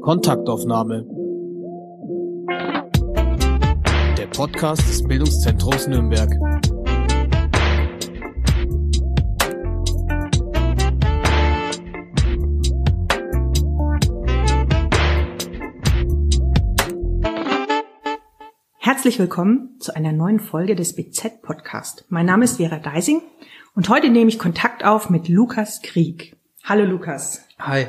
Kontaktaufnahme. Der Podcast des Bildungszentrums Nürnberg. Herzlich willkommen zu einer neuen Folge des BZ Podcast. Mein Name ist Vera Deising und heute nehme ich Kontakt auf mit Lukas Krieg. Hallo Lukas. Hi.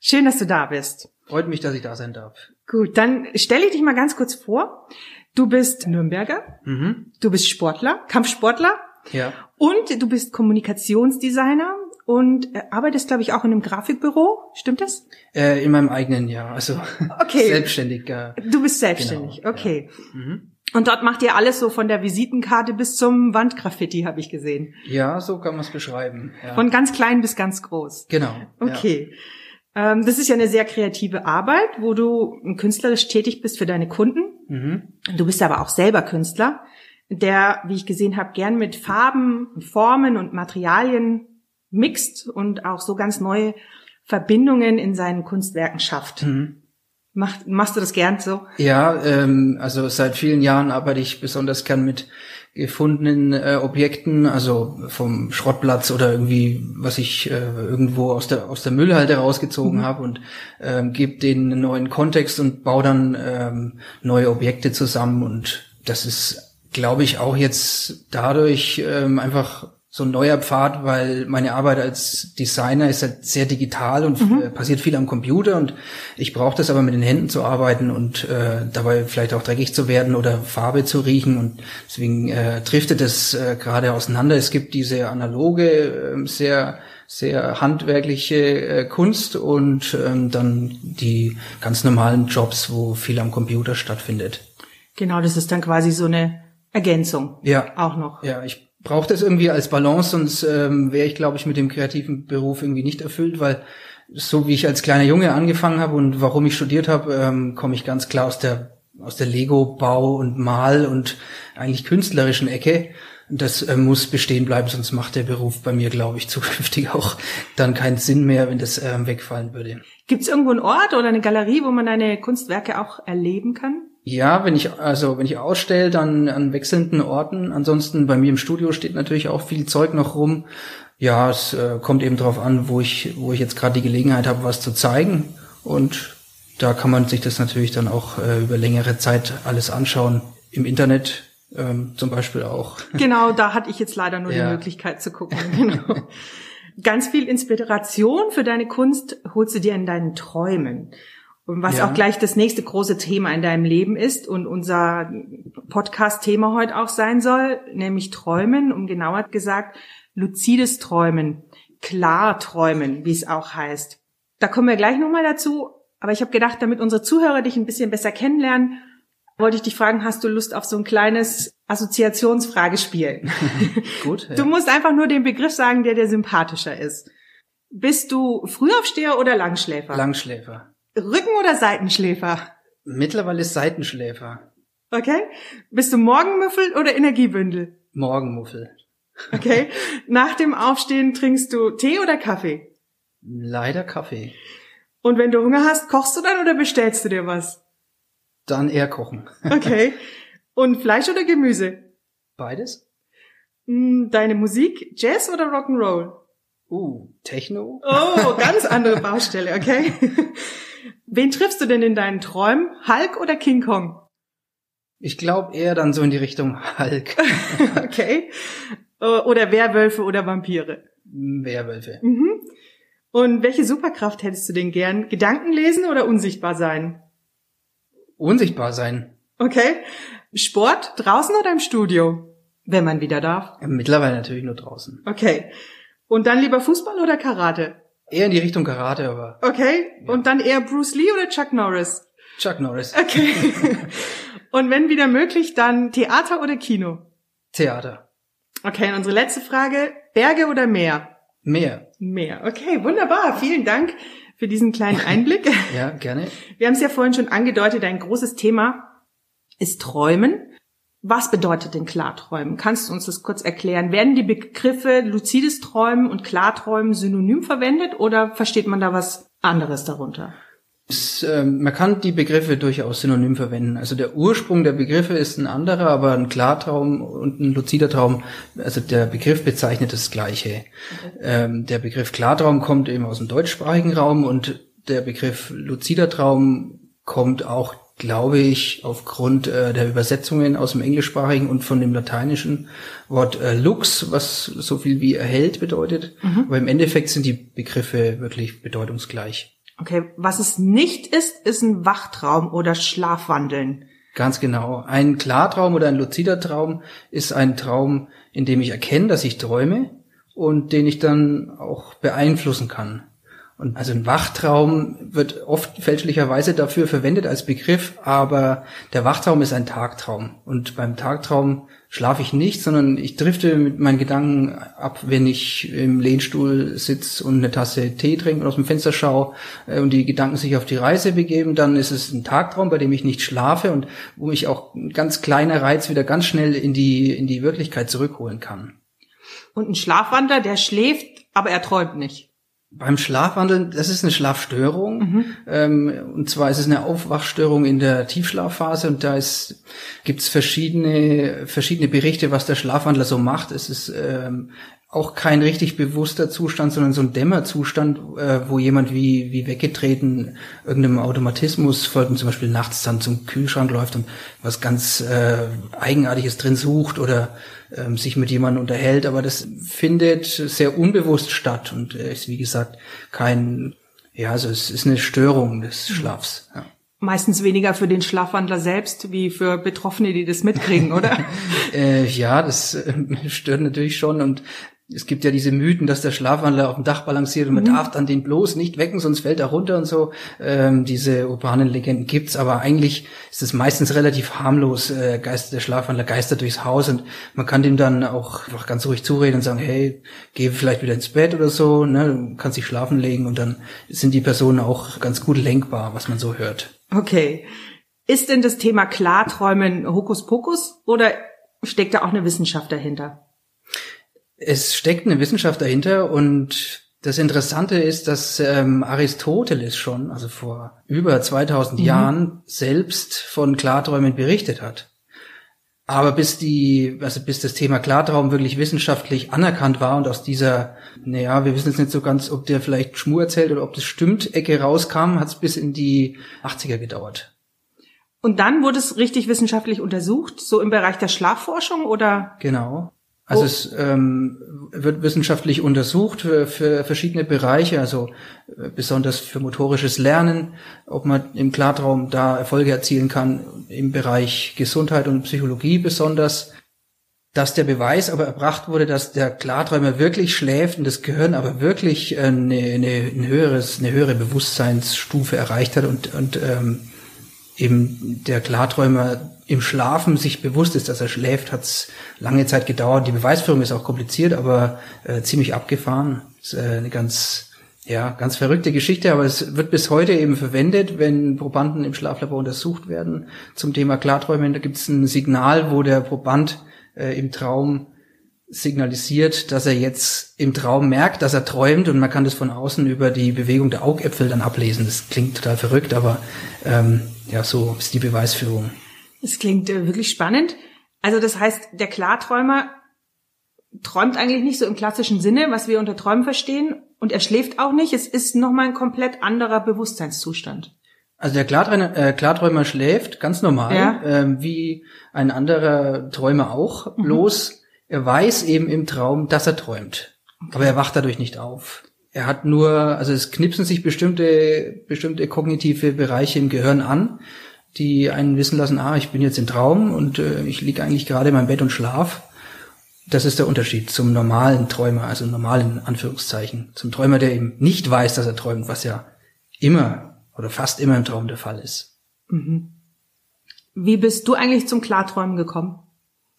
Schön, dass du da bist. Freut mich, dass ich da sein darf. Gut, dann stelle ich dich mal ganz kurz vor. Du bist Nürnberger, Mhm. du bist Sportler, Kampfsportler Ja. und du bist Kommunikationsdesigner und äh, arbeitest, glaube ich, auch in einem Grafikbüro. Stimmt das? Äh, in meinem eigenen Jahr, also Okay. selbstständig. Ja. Du bist selbstständig, Genau, okay. Mhm. Und dort macht ihr alles so von der Visitenkarte bis zum Wandgraffiti, habe ich gesehen. ja, so kann man es beschreiben. Ja. Von ganz klein bis ganz groß. genau. Okay. Ähm, das ist ja eine sehr kreative Arbeit, wo du künstlerisch tätig bist für deine Kunden. Ja. Mhm. Du bist aber auch selber Künstler, der, wie ich gesehen habe, gern mit Farben, Formen und Materialien mixt und auch so ganz neue Verbindungen in seinen Kunstwerken schafft. Mhm. Mach, machst du das gern so? Ja, ähm, also seit vielen Jahren arbeite ich besonders gern mit gefundenen äh, Objekten, also vom Schrottplatz oder irgendwie, was ich äh, irgendwo aus der aus der Müllhalde rausgezogen Mhm. habe und ähm, gebe denen einen neuen Kontext und baue dann ähm, neue Objekte zusammen und das ist, glaube ich, auch jetzt dadurch ähm, einfach so ein neuer Pfad, weil meine Arbeit als Designer ist halt sehr digital und äh, passiert viel am Computer und ich brauche das aber mit den Händen zu arbeiten und äh, dabei vielleicht auch dreckig zu werden oder Farbe zu riechen und deswegen äh, driftet es äh, gerade auseinander. Es gibt diese analoge, äh, sehr sehr handwerkliche äh, Kunst und ähm, dann die ganz normalen Jobs, wo viel am Computer stattfindet. Genau, das ist dann quasi so eine Ergänzung. Ja, Auch noch. Ja, ich brauche das irgendwie als Balance, sonst ähm, wäre ich, glaube ich, mit dem kreativen Beruf irgendwie nicht erfüllt, weil so wie ich als kleiner Junge angefangen habe und warum ich studiert habe, ähm, komme ich ganz klar aus der aus der Lego-Bau und Mal und eigentlich künstlerischen Ecke. Das äh, muss bestehen bleiben, sonst macht der Beruf bei mir, glaube ich, zukünftig auch dann keinen Sinn mehr, wenn das ähm, wegfallen würde. Gibt es irgendwo einen Ort oder eine Galerie, wo man deine Kunstwerke auch erleben kann? Ja, wenn ich also wenn ich ausstelle, dann an wechselnden Orten. Ansonsten bei mir im Studio steht natürlich auch viel Zeug noch rum. Ja, es äh, kommt eben drauf an, wo ich wo ich jetzt gerade die Gelegenheit habe, was zu zeigen. Und da kann man sich das natürlich dann auch äh, über längere Zeit alles anschauen. Im Internet ähm, zum Beispiel auch. Genau, da hatte ich jetzt leider nur die Ja. Möglichkeit zu gucken. Genau. Ganz viel Inspiration für deine Kunst holst du dir in deinen Träumen. Und was Ja. auch gleich das nächste große Thema in deinem Leben ist und unser Podcast-Thema heute auch sein soll, nämlich Träumen, um genauer gesagt, luzides Träumen, Klarträumen, wie es auch heißt. Da kommen wir gleich nochmal dazu. Aber ich habe gedacht, damit unsere Zuhörer dich ein bisschen besser kennenlernen, wollte ich dich fragen, hast du Lust auf so ein kleines Assoziationsfragespiel? Gut. Du musst einfach nur den Begriff sagen, der dir sympathischer ist. Bist du Frühaufsteher oder Langschläfer? Langschläfer. Rücken- oder Seitenschläfer? Mittlerweile Seitenschläfer. Okay. Bist du Morgenmüffel oder Energiebündel? Morgenmuffel. Okay. Nach dem Aufstehen trinkst du Tee oder Kaffee? Leider Kaffee. Und wenn du Hunger hast, kochst du dann oder bestellst du dir was? Dann eher kochen. Okay. Und Fleisch oder Gemüse? Beides? Hm, Deine Musik, Jazz oder Rock'n'Roll? Uh, Techno? Oh, ganz andere Baustelle, okay. Wen triffst du denn in deinen Träumen? Hulk oder King Kong? Ich glaube eher dann so in die Richtung Hulk. Okay. Äh, Oder Werwölfe oder Vampire? Werwölfe. Mhm. Und welche Superkraft hättest du denn gern? Gedanken lesen oder unsichtbar sein? Unsichtbar sein. Okay. Sport draußen oder im Studio? Wenn man wieder darf. Ja, Mittlerweile natürlich nur draußen. Okay. Und dann lieber Fußball oder Karate? Eher in die Richtung Karate, aber Okay. Und dann eher Bruce Lee oder Chuck Norris? Chuck Norris. Okay. Und wenn wieder möglich, dann Theater oder Kino? Theater. Okay, und unsere letzte Frage. Berge oder Meer? Mehr. Meer. Okay, wunderbar. Vielen Dank für diesen kleinen Einblick. Ja, gerne. Wir haben es ja vorhin schon angedeutet, ein großes Thema ist Träumen. Was bedeutet denn Klarträumen? Kannst du uns das kurz erklären? Werden die Begriffe luzides Träumen und Klarträumen synonym verwendet oder versteht man da was anderes darunter? Es, äh, man kann die Begriffe durchaus synonym verwenden. Also der Ursprung der Begriffe ist ein anderer, aber ein Klartraum und ein luzider Traum, also der Begriff bezeichnet das Gleiche. Okay. Ähm, der Begriff Klartraum kommt eben aus dem deutschsprachigen Raum und der Begriff luzider Traum kommt auch glaube ich, aufgrund äh, der Übersetzungen aus dem Englischsprachigen und von dem lateinischen Wort äh, lux, was so viel wie erhält bedeutet. Mhm. Aber im Endeffekt sind die Begriffe wirklich bedeutungsgleich. Okay, was es nicht ist, ist ein Wachtraum oder Schlafwandeln. Ganz genau. Ein Klartraum oder ein luzider Traum ist ein Traum, in dem ich erkenne, dass ich träume und den ich dann auch beeinflussen kann. Und also ein Wachtraum wird oft fälschlicherweise dafür verwendet als Begriff, aber der Wachtraum ist ein Tagtraum. Und beim Tagtraum schlafe ich nicht, sondern ich drifte mit meinen Gedanken ab, wenn ich im Lehnstuhl sitze und eine Tasse Tee trinke und aus dem Fenster schaue äh, und die Gedanken sich auf die Reise begeben, dann ist es ein Tagtraum, bei dem ich nicht schlafe und wo mich auch ein ganz kleiner Reiz wieder ganz schnell in die, in die Wirklichkeit zurückholen kann. Und ein Schlafwandler, der schläft, aber er träumt nicht. Beim Schlafwandeln, das ist eine Schlafstörung. Mhm. Ähm, und zwar ist es eine Aufwachstörung in der Tiefschlafphase und da ist, gibt's verschiedene, verschiedene Berichte, was der Schlafwandler so macht. Es ist ähm, auch kein richtig bewusster Zustand, sondern so ein Dämmerzustand, äh, wo jemand wie, wie weggetreten irgendeinem Automatismus folgt zum Beispiel nachts dann zum Kühlschrank läuft und was ganz äh, Eigenartiges drin sucht oder ähm, sich mit jemandem unterhält, aber das findet sehr unbewusst statt und ist wie gesagt kein, ja, also es ist eine Störung des mhm. Schlafs. Ja. Meistens weniger für den Schlafwandler selbst wie für Betroffene, die das mitkriegen, oder? äh, ja, das äh, stört natürlich schon und es gibt ja diese Mythen, dass der Schlafwandler auf dem Dach balanciert und man mhm. darf dann den bloß nicht wecken, sonst fällt er runter und so. Ähm, diese urbanen Legenden gibt's, aber eigentlich ist es meistens relativ harmlos. Äh, Geist, der Schlafwandler geistert durchs Haus und man kann dem dann auch einfach ganz ruhig zureden und sagen, hey, geh vielleicht wieder ins Bett oder so, ne, du kannst dich schlafen legen und dann sind die Personen auch ganz gut lenkbar, was man so hört. Okay. Ist denn das Thema Klarträumen Hokuspokus oder steckt da auch eine Wissenschaft dahinter? Es steckt eine Wissenschaft dahinter und das Interessante ist, dass ähm, Aristoteles schon, also vor über 2000 mhm. Jahren, selbst von Klarträumen berichtet hat. Aber bis die, also bis das Thema Klartraum wirklich wissenschaftlich anerkannt war und aus dieser, naja, wir wissen jetzt nicht so ganz, ob der vielleicht Schmur erzählt oder ob das stimmt, Ecke rauskam, hat es bis in die 80er gedauert. Und dann wurde es richtig wissenschaftlich untersucht, so im Bereich der Schlafforschung oder? Genau. Also oh. es ähm, wird wissenschaftlich untersucht für, für verschiedene Bereiche, also äh, besonders für motorisches Lernen, ob man im Klartraum da Erfolge erzielen kann, im Bereich Gesundheit und Psychologie besonders. Dass der Beweis aber erbracht wurde, dass der Klarträumer wirklich schläft und das Gehirn aber wirklich eine, eine, ein höheres, eine höhere Bewusstseinsstufe erreicht hat und, und ähm, eben der Klarträumer im Schlafen sich bewusst ist, dass er schläft, hat es lange Zeit gedauert. Die Beweisführung ist auch kompliziert, aber äh, ziemlich abgefahren. Ist äh, eine ganz, ja, ganz verrückte Geschichte, aber es wird bis heute eben verwendet, wenn Probanden im Schlaflabor untersucht werden zum Thema Klarträumen. Da gibt es ein Signal, wo der Proband äh, im Traum signalisiert, dass er jetzt im Traum merkt, dass er träumt und man kann das von außen über die Bewegung der Augäpfel dann ablesen. Das klingt total verrückt, aber ähm, ja, so ist die Beweisführung. Es klingt äh, wirklich spannend. Also das heißt, der Klarträumer träumt eigentlich nicht so im klassischen Sinne, was wir unter Träumen verstehen, und er schläft auch nicht. Es ist nochmal ein komplett anderer Bewusstseinszustand. Also der Klarträumer, äh, Klarträumer schläft ganz normal, ja. ähm, wie ein anderer Träumer auch, mhm. bloß er weiß eben im Traum, dass er träumt. Okay. Aber er wacht dadurch nicht auf. Er hat nur, also es knipsen sich bestimmte, bestimmte kognitive Bereiche im Gehirn an, die einen wissen lassen, ah, ich bin jetzt im Traum und äh, ich liege eigentlich gerade in meinem Bett und schlaf. Das ist der Unterschied zum normalen Träumer, also normalen Anführungszeichen. Zum Träumer, der eben nicht weiß, dass er träumt, was ja immer oder fast immer im Traum der Fall ist. Mhm. Wie bist du eigentlich zum Klarträumen gekommen?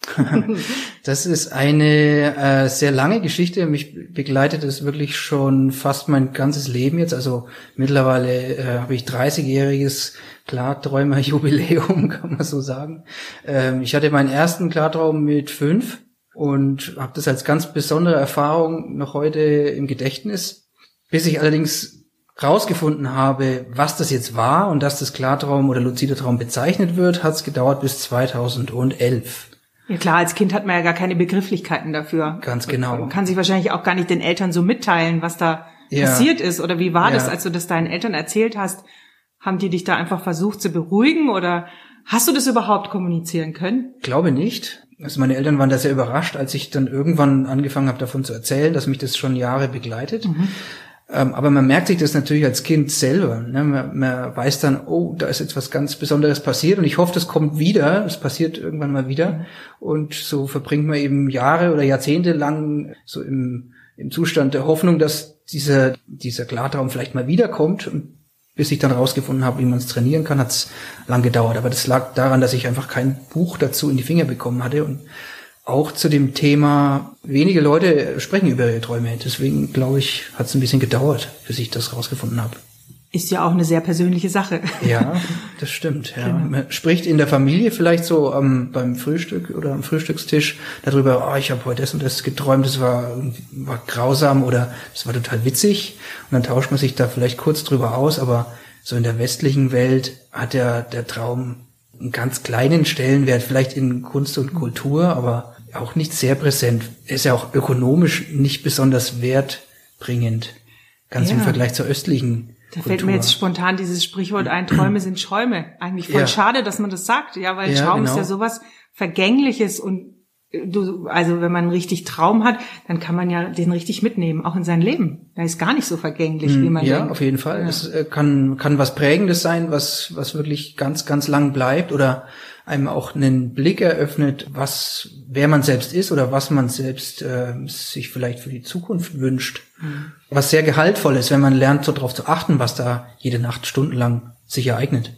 das ist eine äh, sehr lange Geschichte. Mich begleitet es wirklich schon fast mein ganzes Leben jetzt. Also mittlerweile äh, habe ich 30-jähriges Klarträumer-Jubiläum, kann man so sagen. Ähm, ich hatte meinen ersten Klartraum mit fünf und habe das als ganz besondere Erfahrung noch heute im Gedächtnis. Bis ich allerdings rausgefunden habe, was das jetzt war und dass das Klartraum oder luzider Traum bezeichnet wird, hat es gedauert bis 2011. Ja klar, als Kind hat man ja gar keine Begrifflichkeiten dafür. Ganz genau. Man kann sich wahrscheinlich auch gar nicht den Eltern so mitteilen, was da ja. passiert ist. Oder wie war ja. das, als du das deinen Eltern erzählt hast? Haben die dich da einfach versucht zu beruhigen oder hast du das überhaupt kommunizieren können? Glaube nicht. Also meine Eltern waren da sehr überrascht, als ich dann irgendwann angefangen habe, davon zu erzählen, dass mich das schon Jahre begleitet. Mhm. Ähm, aber man merkt sich das natürlich als Kind selber. Ne? Man, man, weiß dann, oh, da ist jetzt was ganz Besonderes passiert und ich hoffe, das kommt wieder. Es passiert irgendwann mal wieder. Und so verbringt man eben Jahre oder Jahrzehnte lang so im, im Zustand der Hoffnung, dass dieser, dieser Klartraum vielleicht mal wiederkommt. Und bis ich dann rausgefunden habe, wie man es trainieren kann, hat es lang gedauert. Aber das lag daran, dass ich einfach kein Buch dazu in die Finger bekommen hatte und auch zu dem Thema, wenige Leute sprechen über ihre Träume. Deswegen glaube ich, hat es ein bisschen gedauert, bis ich das rausgefunden habe. Ist ja auch eine sehr persönliche Sache. Ja, das stimmt. Ja. Genau. Man spricht in der Familie vielleicht so ähm, beim Frühstück oder am Frühstückstisch darüber, oh, ich habe heute das und das geträumt, das war, war grausam oder das war total witzig. Und dann tauscht man sich da vielleicht kurz drüber aus, aber so in der westlichen Welt hat ja der Traum einen ganz kleinen Stellenwert, vielleicht in Kunst und Kultur, aber auch nicht sehr präsent. Ist ja auch ökonomisch nicht besonders wertbringend. Ganz ja. im Vergleich zur östlichen da fällt mir jetzt spontan dieses Sprichwort ein, Träume sind Schäume. Eigentlich voll ja. schade, dass man das sagt, ja, weil ja, Traum genau. ist ja sowas Vergängliches und äh, du, also wenn man richtig Traum hat, dann kann man ja den richtig mitnehmen, auch in sein Leben. Da ist gar nicht so vergänglich, wie hm, man ja, denkt. Ja, auf jeden Fall. Es äh, kann, kann was Prägendes sein, was, was wirklich ganz, ganz lang bleibt oder einem auch einen Blick eröffnet, was, wer man selbst ist oder was man selbst äh, sich vielleicht für die Zukunft wünscht. Mhm. Was sehr gehaltvoll ist, wenn man lernt, so darauf zu achten, was da jede Nacht stundenlang sich ereignet.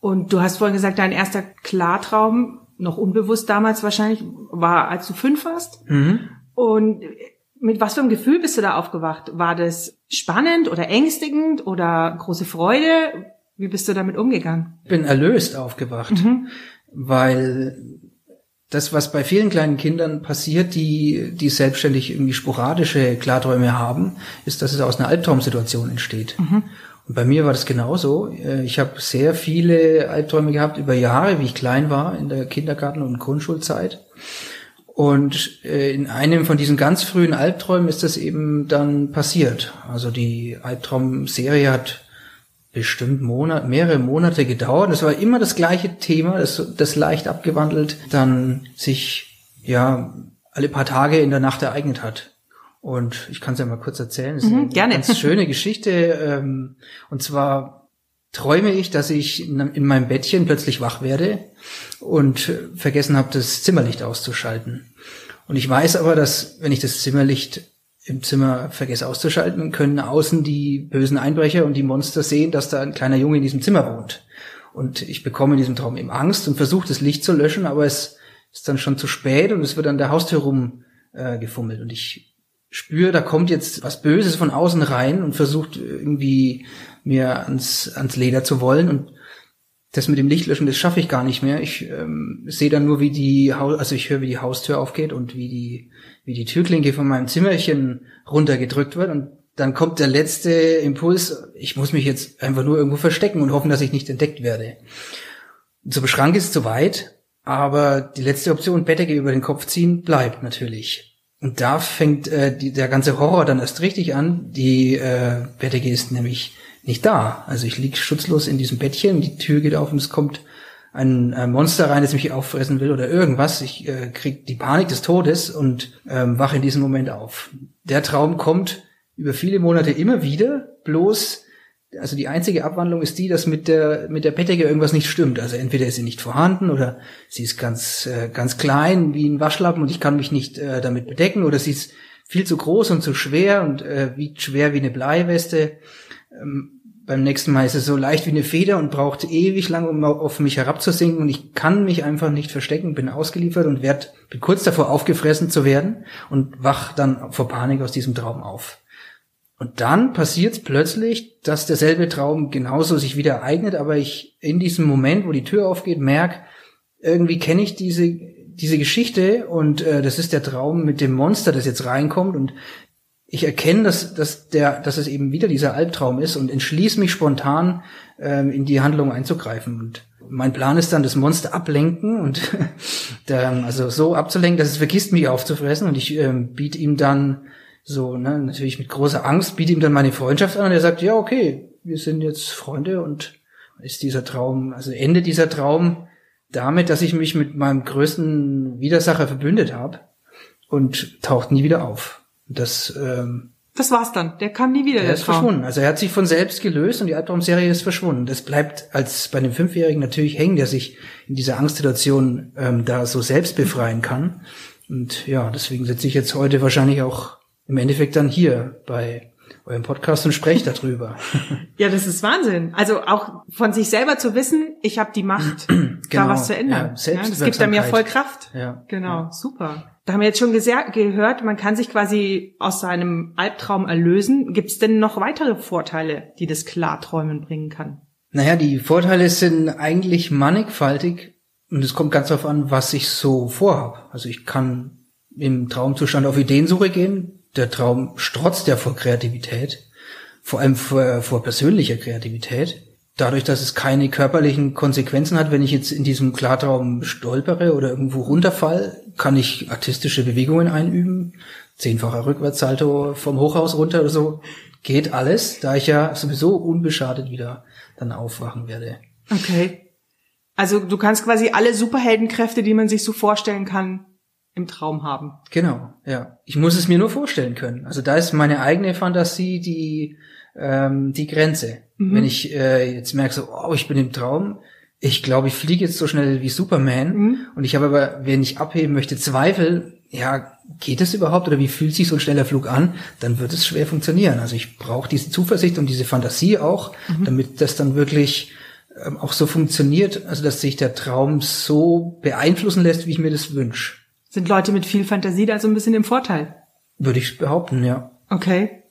Und du hast vorhin gesagt, dein erster Klartraum, noch unbewusst damals wahrscheinlich, war, als du fünf warst. Mhm. Und mit was für einem Gefühl bist du da aufgewacht? War das spannend oder ängstigend oder große Freude? Wie bist du damit umgegangen? Ich bin erlöst aufgewacht, mhm. weil das, was bei vielen kleinen Kindern passiert, die, die selbstständig irgendwie sporadische Klarträume haben, ist, dass es aus einer Albtraumsituation entsteht. Mhm. Und bei mir war das genauso. Äh, ich habe sehr viele Albträume gehabt über Jahre, wie ich klein war, in der Kindergarten- und Grundschulzeit. Und äh, in einem von diesen ganz frühen Albträumen ist das eben dann passiert. Also die Albtraumserie hat bestimmt Monat, mehrere Monate gedauert. Es war immer das gleiche Thema, das, das leicht abgewandelt dann sich ja alle paar Tage in der Nacht ereignet hat. Und ich kann es ja mal kurz erzählen. Das ist mhm, eine gerne. ganz schöne Geschichte. Ähm, und zwar träume ich, dass ich in meinem Bettchen plötzlich wach werde und vergessen habe, das Zimmerlicht auszuschalten. Und ich weiß aber, dass wenn ich das Zimmerlicht im Zimmer vergesse auszuschalten, können außen die bösen Einbrecher und die Monster sehen, dass da ein kleiner Junge in diesem Zimmer wohnt. Und ich bekomme in diesem Traum eben Angst und versuche das Licht zu löschen, aber es ist dann schon zu spät und es wird an der Haustür rum äh. Und ich spüre, da kommt jetzt was Böses von außen rein und versucht irgendwie mir ans, ans Leder zu wollen. Und das mit dem Lichtlöschen, das schaffe ich gar nicht mehr. Ich ähm, sehe dann nur, wie die Haus, also ich höre, wie die Haustür aufgeht und wie die, wie die Türklinke von meinem Zimmerchen runtergedrückt wird und dann kommt der letzte Impuls, ich muss mich jetzt einfach nur irgendwo verstecken und hoffen, dass ich nicht entdeckt werde. Zur Schrank ist zu weit, aber die letzte Option, Bettdecke über den Kopf ziehen, bleibt natürlich. Und da fängt äh, die, der ganze Horror dann erst richtig an. Die äh, Bettdecke ist nämlich nicht da. Also ich lieg schutzlos in diesem Bettchen, die Tür geht auf und es kommt ein, ein Monster rein, das mich auffressen will oder irgendwas. Ich äh, krieg die Panik des Todes und ähm, wache in diesem Moment auf. Der Traum kommt über viele Monate immer wieder, bloß also die einzige Abwandlung ist die, dass mit der mit der Bettdecke irgendwas nicht stimmt. Also entweder ist sie nicht vorhanden oder sie ist ganz äh, ganz klein wie ein Waschlappen und ich kann mich nicht äh, damit bedecken oder sie ist viel zu groß und zu schwer und äh, wiegt schwer wie eine Bleiweste. Ähm, beim nächsten Mal ist es so leicht wie eine Feder und braucht ewig lang, um auf mich herabzusinken und ich kann mich einfach nicht verstecken, bin ausgeliefert und werd, bin kurz davor aufgefressen zu werden und wach dann vor Panik aus diesem Traum auf. Und dann passiert plötzlich, dass derselbe Traum genauso sich wieder ereignet, aber ich in diesem Moment, wo die Tür aufgeht, merke, irgendwie kenne ich diese, diese Geschichte und äh, das ist der Traum mit dem Monster, das jetzt reinkommt und ich erkenne, dass, dass, der, dass es eben wieder dieser Albtraum ist und entschließe mich spontan, ähm, in die Handlung einzugreifen. Und mein Plan ist dann, das Monster ablenken und dann, also so abzulenken, dass es vergisst, mich aufzufressen. Und ich ähm, biete ihm dann so, ne, natürlich mit großer Angst, biete ihm dann meine Freundschaft an und er sagt, ja, okay, wir sind jetzt Freunde und ist dieser Traum, also Ende dieser Traum damit, dass ich mich mit meinem größten Widersacher verbündet habe und taucht nie wieder auf. Das, ähm, das war's dann. Der kam nie wieder. Der, der ist Traum. verschwunden. Also er hat sich von selbst gelöst und die Albtraumserie ist verschwunden. Das bleibt als bei einem Fünfjährigen natürlich hängen, der sich in dieser Angstsituation ähm, da so selbst befreien kann. Und ja, deswegen sitze ich jetzt heute wahrscheinlich auch im Endeffekt dann hier bei eurem Podcast und spreche darüber. ja, das ist Wahnsinn. Also auch von sich selber zu wissen, ich habe die Macht, genau, da was zu ändern. Ja, ja, das gibt einem ja voll Kraft. Ja, genau, ja. super. Da haben wir jetzt schon gehört, man kann sich quasi aus seinem Albtraum erlösen. Gibt es denn noch weitere Vorteile, die das Klarträumen bringen kann? Naja, die Vorteile sind eigentlich mannigfaltig und es kommt ganz darauf an, was ich so vorhab. Also ich kann im Traumzustand auf Ideensuche gehen. Der Traum strotzt ja vor Kreativität, vor allem vor, vor persönlicher Kreativität dadurch, dass es keine körperlichen Konsequenzen hat, wenn ich jetzt in diesem Klartraum stolpere oder irgendwo runterfall, kann ich artistische Bewegungen einüben. Zehnfacher Rückwärtssalto vom Hochhaus runter oder so. Geht alles, da ich ja sowieso unbeschadet wieder dann aufwachen werde. Okay. Also du kannst quasi alle Superheldenkräfte, die man sich so vorstellen kann, im Traum haben. Genau, ja. Ich muss es mir nur vorstellen können. Also da ist meine eigene Fantasie die ähm, die Grenze. Mhm. Wenn ich äh, jetzt merke, so, oh, ich bin im Traum, ich glaube, ich fliege jetzt so schnell wie Superman mhm. und ich habe aber, wenn ich abheben möchte, Zweifel, ja, geht das überhaupt oder wie fühlt sich so ein schneller Flug an, dann wird es schwer funktionieren. Also ich brauche diese Zuversicht und diese Fantasie auch, mhm. damit das dann wirklich ähm, auch so funktioniert, also dass sich der Traum so beeinflussen lässt, wie ich mir das wünsche. Sind Leute mit viel Fantasie da so ein bisschen im Vorteil? Würde ich behaupten, ja. Okay.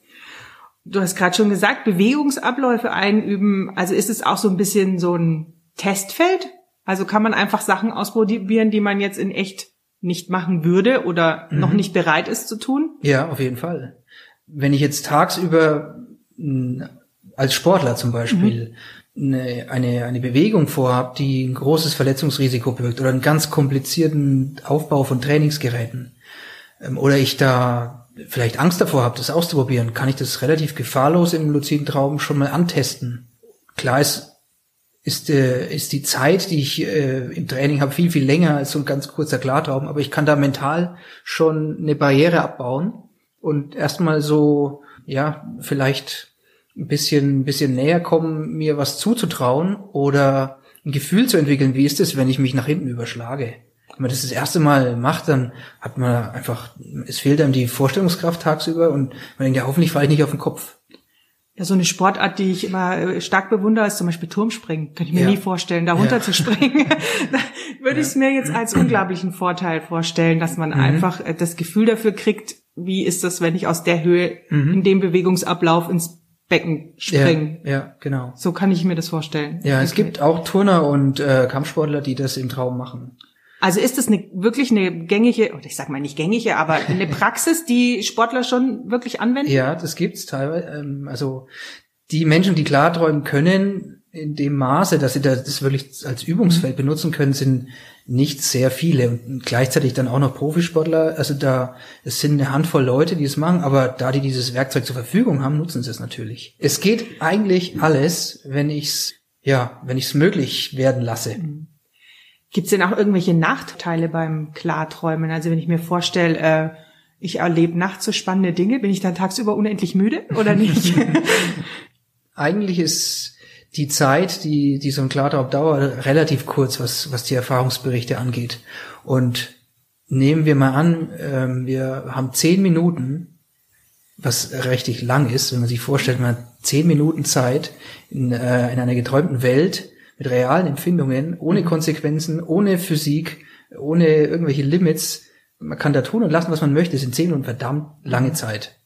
Du hast gerade schon gesagt, Bewegungsabläufe einüben. Also ist es auch so ein bisschen so ein Testfeld? Also kann man einfach Sachen ausprobieren, die man jetzt in echt nicht machen würde oder mhm. noch nicht bereit ist zu tun? Ja, auf jeden Fall. Wenn ich jetzt tagsüber als Sportler zum Beispiel mhm. eine, eine, eine Bewegung vorhabe, die ein großes Verletzungsrisiko birgt oder einen ganz komplizierten Aufbau von Trainingsgeräten, ähm, oder ich da vielleicht Angst davor habe, das auszuprobieren, kann ich das relativ gefahrlos im luziden Traum schon mal antesten. Klar ist, ist, äh, ist die Zeit, die ich äh, im Training habe, viel, viel länger als so ein ganz kurzer Klartraum, aber ich kann da mental schon eine Barriere abbauen und erstmal so, ja, vielleicht ein bisschen, ein bisschen näher kommen, mir was zuzutrauen oder ein Gefühl zu entwickeln, wie ist es, wenn ich mich nach hinten überschlage. Wenn man das das erste Mal macht, dann hat man einfach, es fehlt einem die Vorstellungskraft tagsüber und man denkt, ja, hoffentlich falle ich nicht auf den Kopf. Ja, so eine Sportart, die ich immer äh, stark bewundere, ist zum Beispiel Turmspringen. Könnte ich mir ja. nie vorstellen, da runter ja. zu springen. da würde ich es mir jetzt als unglaublichen Vorteil vorstellen, dass man mhm. einfach äh, das Gefühl dafür kriegt, wie ist das, wenn ich aus der Höhe mhm. in dem Bewegungsablauf ins Becken springe. Ja, ja, genau. So kann ich mir das vorstellen. Ja, okay. es gibt auch Turner und äh, Kampfsportler, die das im Traum machen. Also ist das eine, wirklich eine gängige, oder ich sag mal nicht gängige, aber eine Praxis, die Sportler schon wirklich anwenden? Ja, das gibt's teilweise. Ähm, also die Menschen, die klarträumen können, in dem Maße, dass sie das wirklich als Übungsfeld benutzen können, sind nicht sehr viele und gleichzeitig dann auch noch Profisportler. Also da, es sind eine Handvoll Leute, die es machen, aber da die dieses Werkzeug zur Verfügung haben, nutzen sie es natürlich. Es geht eigentlich alles, wenn ich's, ja, wenn ich's möglich werden lasse. Mhm. Gibt es denn auch irgendwelche Nachteile beim Klarträumen? Also wenn ich mir vorstelle, äh, ich erlebe nachts so spannende Dinge, bin ich dann tagsüber unendlich müde oder nicht? Eigentlich ist die Zeit, die, die so ein Klartraum dauert, relativ kurz, was, was die Erfahrungsberichte angeht. Und nehmen wir mal an, ähm, wir haben zehn Minuten, was richtig lang ist, wenn man sich vorstellt, man hat zehn Minuten Zeit in, äh, in einer geträumten Welt mit realen Empfindungen, ohne mhm. Konsequenzen, ohne Physik, ohne irgendwelche Limits. Man kann da tun und lassen, was man möchte. Das sind zehn Minuten verdammt lange mhm. Zeit.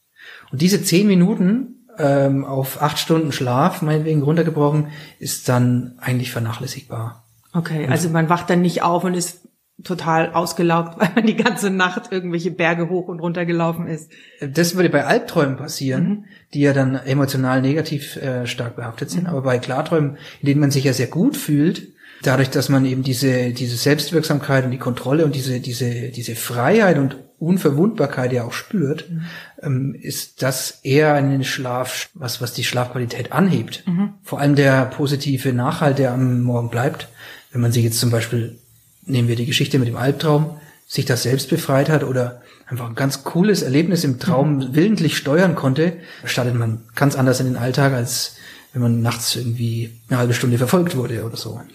Und diese zehn Minuten ähm, auf acht Stunden Schlaf, meinetwegen runtergebrochen, ist dann eigentlich vernachlässigbar. Okay, also man wacht dann nicht auf und ist total ausgelaugt, weil man die ganze Nacht irgendwelche Berge hoch und runter gelaufen ist. Das würde bei Albträumen passieren, mhm. die ja dann emotional negativ äh, stark behaftet sind. Mhm. Aber bei Klarträumen, in denen man sich ja sehr gut fühlt, dadurch, dass man eben diese, diese Selbstwirksamkeit und die Kontrolle und diese, diese, diese Freiheit und Unverwundbarkeit ja auch spürt, mhm. ähm, ist das eher ein Schlaf, was, was die Schlafqualität anhebt. Mhm. Vor allem der positive Nachhalt, der am Morgen bleibt. Wenn man sich jetzt zum Beispiel nehmen wir die Geschichte mit dem Albtraum, sich das selbst befreit hat oder einfach ein ganz cooles Erlebnis im Traum mhm. willentlich steuern konnte, startet man ganz anders in den Alltag, als wenn man nachts irgendwie eine halbe Stunde verfolgt wurde oder so.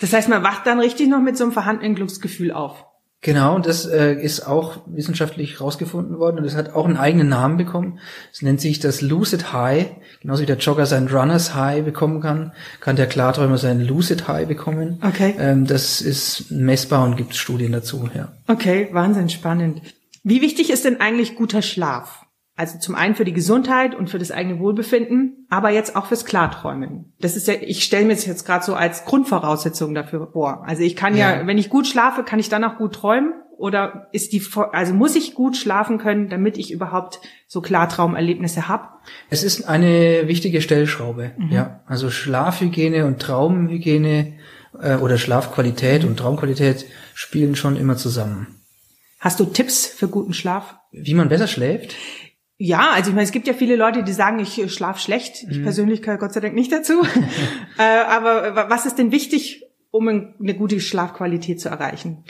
Das heißt, man wacht dann richtig noch mit so einem vorhandenen Glücksgefühl auf. Genau, und das äh, ist auch wissenschaftlich rausgefunden worden und es hat auch einen eigenen Namen bekommen. Es nennt sich das Lucid High. Genauso wie der Jogger sein Runners High bekommen kann, kann der Klarträumer sein Lucid High bekommen. Okay. Ähm, das ist messbar und gibt Studien dazu, ja. Okay, Wahnsinn spannend. Wie wichtig ist denn eigentlich guter Schlaf? Also zum einen für die Gesundheit und für das eigene Wohlbefinden, aber jetzt auch fürs Klarträumen. Das ist ja, ich stelle mir das jetzt gerade so als Grundvoraussetzung dafür vor. Also ich kann ja. ja, wenn ich gut schlafe, kann ich dann auch gut träumen? Oder ist die, also muss ich gut schlafen können, damit ich überhaupt so Klartraumerlebnisse habe? Es ist eine wichtige Stellschraube, mhm. ja. Also Schlafhygiene und Traumhygiene äh, oder Schlafqualität und Traumqualität spielen schon immer zusammen. Hast du Tipps für guten Schlaf? Wie man besser schläft? Ja, also ich meine, es gibt ja viele Leute, die sagen, ich schlafe schlecht. Ich mhm. persönlich gehöre Gott sei Dank nicht dazu. äh, aber was ist denn wichtig, um eine gute Schlafqualität zu erreichen?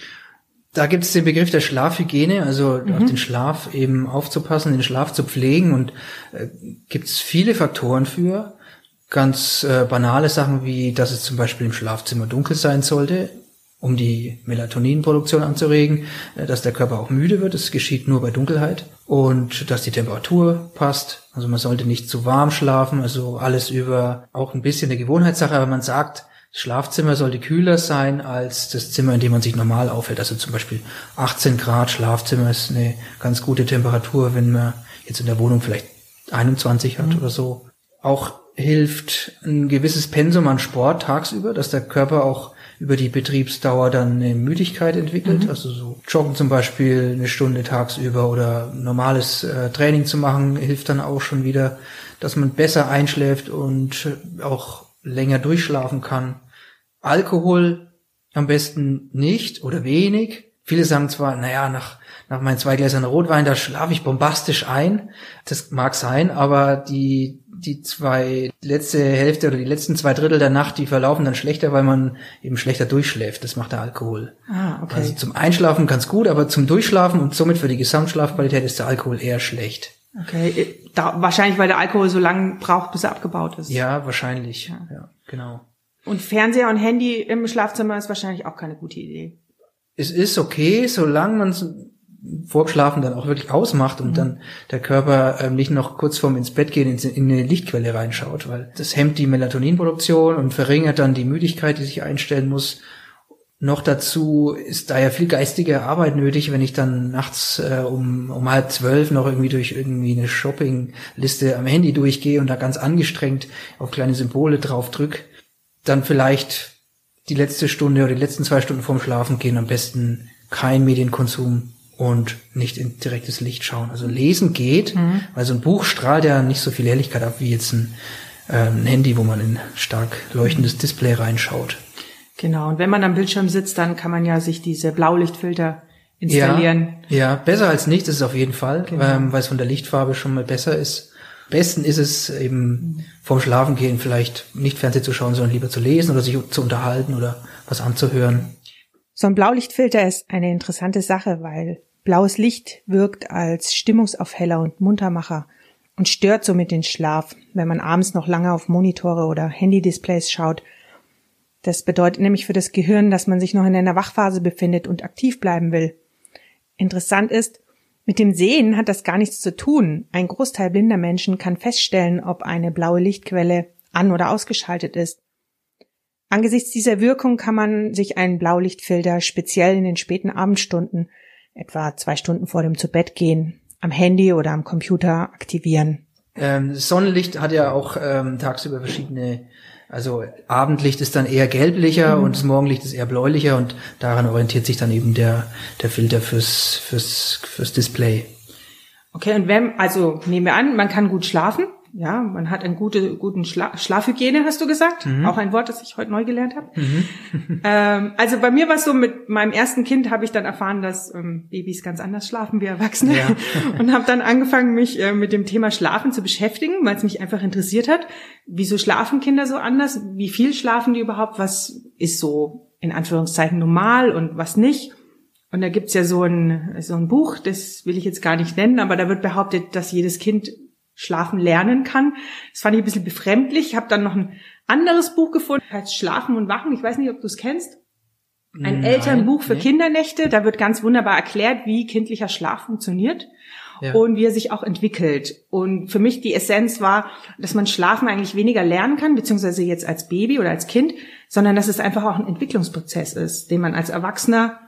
Da gibt es den Begriff der Schlafhygiene, also mhm. auf den Schlaf eben aufzupassen, den Schlaf zu pflegen und äh, gibt es viele Faktoren für. Ganz äh, banale Sachen wie, dass es zum Beispiel im Schlafzimmer dunkel sein sollte um die Melatoninproduktion anzuregen, äh, dass der Körper auch müde wird. Das geschieht nur bei Dunkelheit. Und dass die Temperatur passt. Also man sollte nicht zu warm schlafen. Also alles über auch ein bisschen eine Gewohnheitssache. Aber man sagt, das Schlafzimmer sollte kühler sein als das Zimmer, in dem man sich normal aufhält. Also zum Beispiel 18 Grad Schlafzimmer ist eine ganz gute Temperatur, wenn man jetzt in der Wohnung vielleicht 21 hat mhm. oder so. Auch hilft ein gewisses Pensum an Sport tagsüber, dass der Körper auch über die Betriebsdauer dann eine Müdigkeit entwickelt. Mhm. Also so Joggen zum Beispiel eine Stunde tagsüber oder normales äh, Training zu machen, hilft dann auch schon wieder, dass man besser einschläft und auch länger durchschlafen kann. Alkohol am besten nicht oder wenig. Viele sagen zwar, naja, nach, nach meinen zwei Gläsern Rotwein, da schlafe ich bombastisch ein. Das mag sein, aber die die zwei letzte Hälfte oder die letzten zwei Drittel der Nacht, die verlaufen dann schlechter, weil man eben schlechter durchschläft. Das macht der Alkohol. Ah, okay. Also zum Einschlafen ganz gut, aber zum Durchschlafen und somit für die Gesamtschlafqualität ist der Alkohol eher schlecht. Okay, da, wahrscheinlich, weil der Alkohol so lange braucht, bis er abgebaut ist. Ja, wahrscheinlich. Ja, ja genau. Und Fernseher und Handy im Schlafzimmer ist wahrscheinlich auch keine gute Idee. Es ist okay, solange man vorm Schlafen dann auch wirklich ausmacht und mhm. dann der Körper ähm, nicht noch kurz vorm ins Bett gehen in, in eine Lichtquelle reinschaut, weil das hemmt die Melatoninproduktion und verringert dann die Müdigkeit, die sich einstellen muss. Noch dazu ist da ja viel geistige Arbeit nötig, wenn ich dann nachts äh, um, um halb zwölf noch irgendwie durch irgendwie eine Shoppingliste am Handy durchgehe und da ganz angestrengt auf kleine Symbole drauf drück, dann vielleicht die letzte Stunde oder die letzten zwei Stunden vorm Schlafen gehen am besten kein Medienkonsum und nicht in direktes Licht schauen. Also lesen geht, mhm. weil so ein Buch strahlt ja nicht so viel Helligkeit ab wie jetzt ein, äh, ein Handy, wo man in stark leuchtendes Display reinschaut. Genau, und wenn man am Bildschirm sitzt, dann kann man ja sich diese Blaulichtfilter installieren. Ja, ja besser als nichts ist es auf jeden Fall, genau. ähm, weil es von der Lichtfarbe schon mal besser ist. Besten ist es eben vorm Schlafengehen vielleicht nicht Fernsehen zu schauen, sondern lieber zu lesen oder sich zu unterhalten oder was anzuhören. So ein Blaulichtfilter ist eine interessante Sache, weil blaues Licht wirkt als Stimmungsaufheller und Muntermacher und stört somit den Schlaf, wenn man abends noch lange auf Monitore oder Handy-Displays schaut. Das bedeutet nämlich für das Gehirn, dass man sich noch in einer Wachphase befindet und aktiv bleiben will. Interessant ist, Mit dem Sehen hat das gar nichts zu tun. Ein Großteil blinder Menschen kann feststellen, ob eine blaue Lichtquelle an- oder ausgeschaltet ist. Angesichts dieser Wirkung kann man sich einen Blaulichtfilter speziell in den späten Abendstunden, etwa zwei Stunden vor dem Zubettgehen, am Handy oder am Computer aktivieren. Ähm, Sonnenlicht hat ja auch ähm, tagsüber verschiedene, also Abendlicht ist dann eher gelblicher mhm. und das Morgenlicht ist eher bläulicher und daran orientiert sich dann eben der, der Filter fürs, fürs, fürs Display. Okay, und wenn, also nehmen wir an, man kann gut schlafen, ja, man hat eine gute guten Schla Schlafhygiene, hast du gesagt? Mhm. Auch ein Wort, das ich heute neu gelernt habe. Mhm. ähm, also bei mir war es so, mit meinem ersten Kind habe ich dann erfahren, dass ähm, Babys ganz anders schlafen wie Erwachsene ja. und habe dann angefangen, mich äh, mit dem Thema Schlafen zu beschäftigen, weil es mich einfach interessiert hat. Wieso schlafen Kinder so anders? Wie viel schlafen die überhaupt? Was ist so in Anführungszeichen normal und was nicht? Und da gibt's ja so ein, so ein Buch, das will ich jetzt gar nicht nennen, aber da wird behauptet, dass jedes Kind schlafen lernen kann. Das fand ich ein bisschen befremdlich. Ich habe dann noch ein anderes Buch gefunden, heißt Schlafen und Wachen. Ich weiß nicht, ob du es kennst. Ein Nein, Elternbuch für nee. Kindernächte. Da wird ganz wunderbar erklärt, wie kindlicher Schlaf funktioniert. Ja. Und wie er sich auch entwickelt. Und für mich die Essenz war, dass man Schlafen eigentlich weniger lernen kann, beziehungsweise jetzt als Baby oder als Kind, sondern dass es einfach auch ein Entwicklungsprozess ist, den man als Erwachsener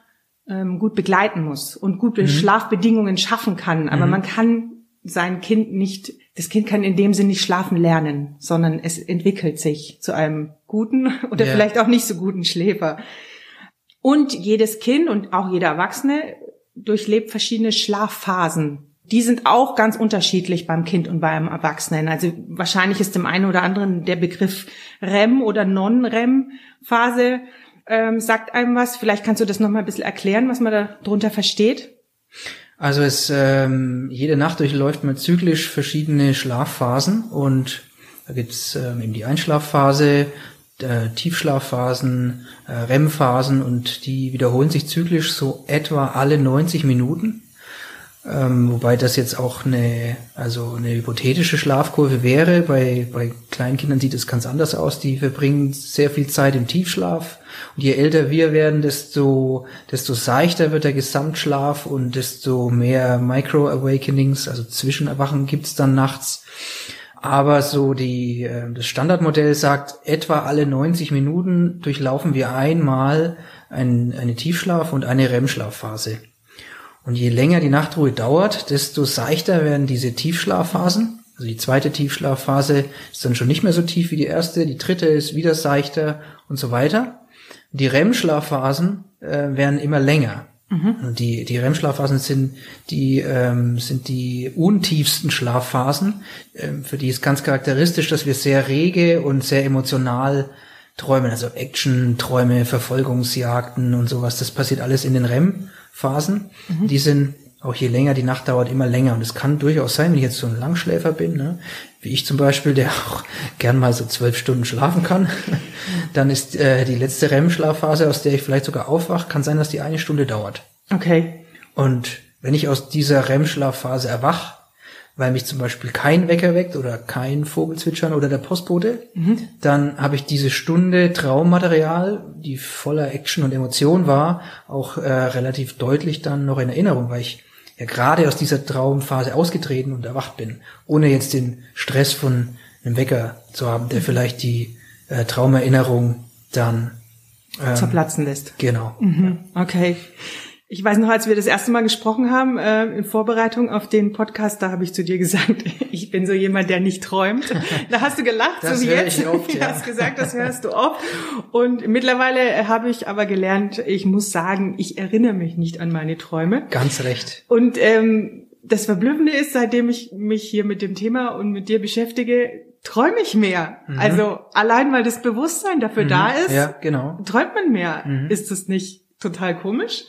ähm, gut begleiten muss und gute mhm. Schlafbedingungen schaffen kann. Aber mhm. man kann sein Kind nicht, das Kind kann in dem Sinn nicht schlafen lernen, sondern es entwickelt sich zu einem guten oder ja. vielleicht auch nicht so guten Schläfer. Und jedes Kind und auch jeder Erwachsene durchlebt verschiedene Schlafphasen. Die sind auch ganz unterschiedlich beim Kind und beim Erwachsenen. Also wahrscheinlich ist dem einen oder anderen der Begriff REM oder Non-REM-Phase ähm, sagt einem was. Vielleicht kannst du das nochmal ein bisschen erklären, was man da drunter versteht. Also es ähm, jede Nacht durchläuft man zyklisch verschiedene Schlafphasen und da gibt's ähm, eben die Einschlafphase, äh, Tiefschlafphasen, äh, REM-Phasen und die wiederholen sich zyklisch so etwa alle 90 Minuten. Ähm, wobei das jetzt auch eine, also eine hypothetische Schlafkurve wäre. Bei, bei Kleinkindern sieht es ganz anders aus. Die verbringen sehr viel Zeit im Tiefschlaf. Und je älter wir werden, desto, desto seichter wird der Gesamtschlaf und desto mehr Micro-Awakenings, also Zwischenerwachen gibt's dann nachts. Aber so die, äh, das Standardmodell sagt, etwa alle 90 Minuten durchlaufen wir einmal ein, eine Tiefschlaf- und eine REM-Schlafphase. Und je länger die Nachtruhe dauert, desto seichter werden diese Tiefschlafphasen. Also die zweite Tiefschlafphase ist dann schon nicht mehr so tief wie die erste, die dritte ist wieder seichter und so weiter. Die REM-Schlafphasen äh, werden immer länger. Mhm. Und die, die REM-Schlafphasen sind die, ähm, sind die untiefsten Schlafphasen. Ähm, für die ist ganz charakteristisch, dass wir sehr rege und sehr emotional träumen. Also Action, Träume, Verfolgungsjagden und sowas. Das passiert alles in den REM Phasen. Mhm. Die sind auch je länger die Nacht dauert, immer länger. Und es kann durchaus sein, wenn ich jetzt so ein Langschläfer bin, ne, wie ich zum Beispiel, der auch gern mal so zwölf Stunden schlafen kann, dann ist äh, die letzte REM-Schlafphase, aus der ich vielleicht sogar aufwache, kann sein, dass die eine Stunde dauert. Okay. Und wenn ich aus dieser REM-Schlafphase erwach, weil mich zum Beispiel kein Wecker weckt oder kein Vogelzwitschern oder der Postbote, mhm. dann habe ich diese Stunde Traummaterial, die voller Action und Emotion war, auch äh, relativ deutlich dann noch in Erinnerung, weil ich ja gerade aus dieser Traumphase ausgetreten und erwacht bin, ohne jetzt den Stress von einem Wecker zu haben, der mhm. vielleicht die äh, Traumerinnerung dann ähm, zerplatzen lässt. Genau. Mhm. Okay. Ich weiß noch, als wir das erste Mal gesprochen haben, äh, in Vorbereitung auf den Podcast, da habe ich zu dir gesagt, ich bin so jemand, der nicht träumt. Da hast du gelacht, das so wie jetzt. Ich oft, ja. Du hast gesagt, das hörst du oft. Und mittlerweile habe ich aber gelernt, ich muss sagen, ich erinnere mich nicht an meine Träume. Ganz recht. Und ähm, das Verblüffende ist, seitdem ich mich hier mit dem Thema und mit dir beschäftige, träume ich mehr. Mhm. Also allein weil das Bewusstsein dafür mhm. da ist, ja, genau. träumt man mehr. Mhm. Ist das nicht total komisch.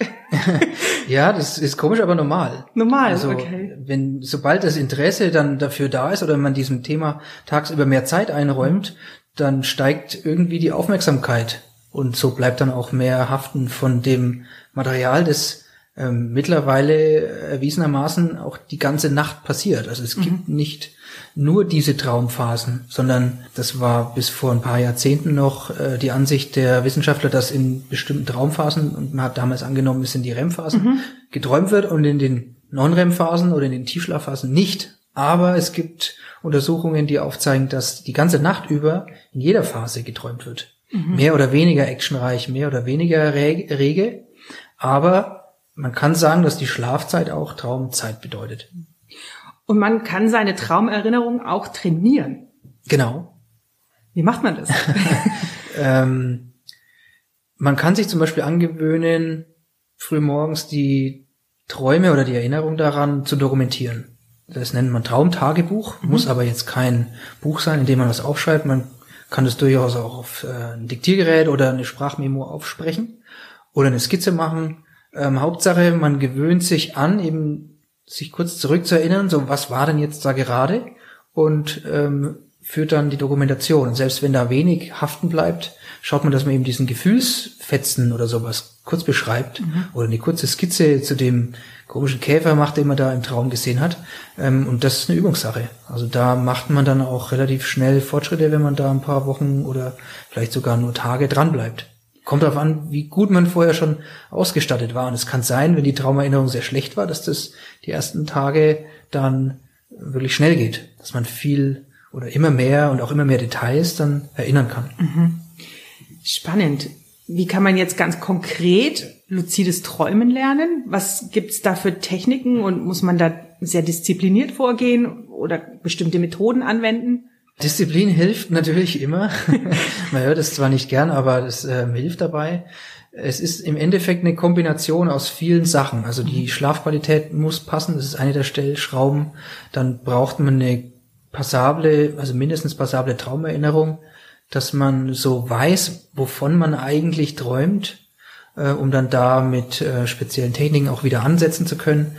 ja, das ist komisch, aber normal. Normal, also, okay. Wenn, sobald das Interesse dann dafür da ist oder man diesem Thema tagsüber mehr Zeit einräumt, dann steigt irgendwie die Aufmerksamkeit. Und so bleibt dann auch mehr haften von dem Material, das ähm, mittlerweile erwiesenermaßen auch die ganze Nacht passiert. Also es mhm. gibt nicht nur diese Traumphasen, sondern das war bis vor ein paar Jahrzehnten noch äh, die Ansicht der Wissenschaftler, dass in bestimmten Traumphasen, und man hat damals angenommen, es sind die REM-Phasen, mhm. geträumt wird und in den Non-REM-Phasen oder in den Tiefschlafphasen nicht. Aber es gibt Untersuchungen, die aufzeigen, dass die ganze Nacht über in jeder Phase geträumt wird. Mhm. Mehr oder weniger actionreich, mehr oder weniger rege. Aber man kann sagen, dass die Schlafzeit auch Traumzeit bedeutet. Und man kann seine Traumerinnerung auch trainieren. Genau. Wie macht man das? ähm, man kann sich zum Beispiel angewöhnen, frühmorgens die Träume oder die Erinnerung daran zu dokumentieren. Das nennt man Traumtagebuch, mhm. muss aber jetzt kein Buch sein, in dem man was aufschreibt. Man kann das durchaus auch auf äh, ein Diktiergerät oder eine Sprachmemo aufsprechen oder eine Skizze machen. Ähm, Hauptsache, man gewöhnt sich an, eben sich kurz zurückzuerinnern, so was war denn jetzt da gerade und ähm, führt dann die Dokumentation. Und selbst wenn da wenig haften bleibt, schaut man, dass man eben diesen Gefühlsfetzen oder sowas kurz beschreibt mhm. oder eine kurze Skizze zu dem komischen Käfer macht, den man da im Traum gesehen hat. Ähm, und das ist eine Übungssache. Also da macht man dann auch relativ schnell Fortschritte, wenn man da ein paar Wochen oder vielleicht sogar nur Tage dran bleibt. Kommt darauf an, wie gut man vorher schon ausgestattet war. Und es kann sein, wenn die Traumerinnerung sehr schlecht war, dass das die ersten Tage dann wirklich schnell geht, dass man viel oder immer mehr und auch immer mehr Details dann erinnern kann. Mhm. Spannend. Wie kann man jetzt ganz konkret luzides Träumen lernen? Was gibt's da für Techniken und muss man da sehr diszipliniert vorgehen oder bestimmte Methoden anwenden? Disziplin hilft natürlich immer. man hört es zwar nicht gern, aber das äh, hilft dabei. Es ist im Endeffekt eine Kombination aus vielen Sachen. Also die Schlafqualität muss passen, das ist eine der Stellschrauben. Dann braucht man eine passable, also mindestens passable Traumerinnerung, dass man so weiß, wovon man eigentlich träumt, äh, um dann da mit äh, speziellen Techniken auch wieder ansetzen zu können.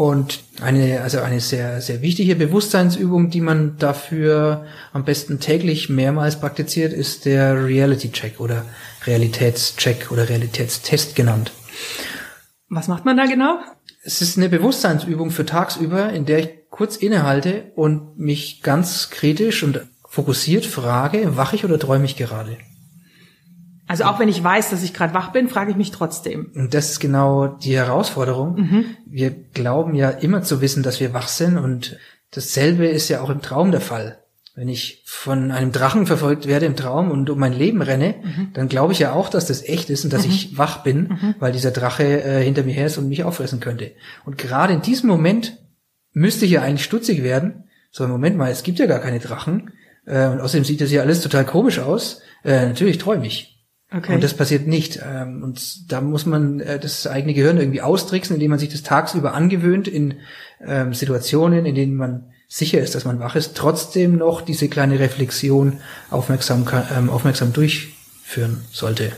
Und eine, also eine sehr, sehr wichtige Bewusstseinsübung, die man dafür am besten täglich mehrmals praktiziert, ist der Reality Check oder Realitätscheck oder Realitätstest genannt. Was macht man da genau? Es ist eine Bewusstseinsübung für tagsüber, in der ich kurz innehalte und mich ganz kritisch und fokussiert frage, wach ich oder träume ich gerade? Also auch wenn ich weiß, dass ich gerade wach bin, frage ich mich trotzdem. Und das ist genau die Herausforderung. Mhm. Wir glauben ja immer zu wissen, dass wir wach sind und dasselbe ist ja auch im Traum der Fall. Wenn ich von einem Drachen verfolgt werde im Traum und um mein Leben renne, mhm. dann glaube ich ja auch, dass das echt ist und dass mhm. ich wach bin, mhm. weil dieser Drache äh, hinter mir her ist und mich auffressen könnte. Und gerade in diesem Moment müsste ich ja eigentlich stutzig werden. So, Moment mal, es gibt ja gar keine Drachen. Äh, und außerdem sieht das ja alles total komisch aus. Äh, natürlich träume ich. Okay. Und das passiert nicht. Ähm, und da muss man äh, das eigene Gehirn irgendwie austricksen, indem man sich das tagsüber angewöhnt in ähm, Situationen, in denen man sicher ist, dass man wach ist, trotzdem noch diese kleine Reflexion aufmerksam, ähm, aufmerksam durchführen sollte.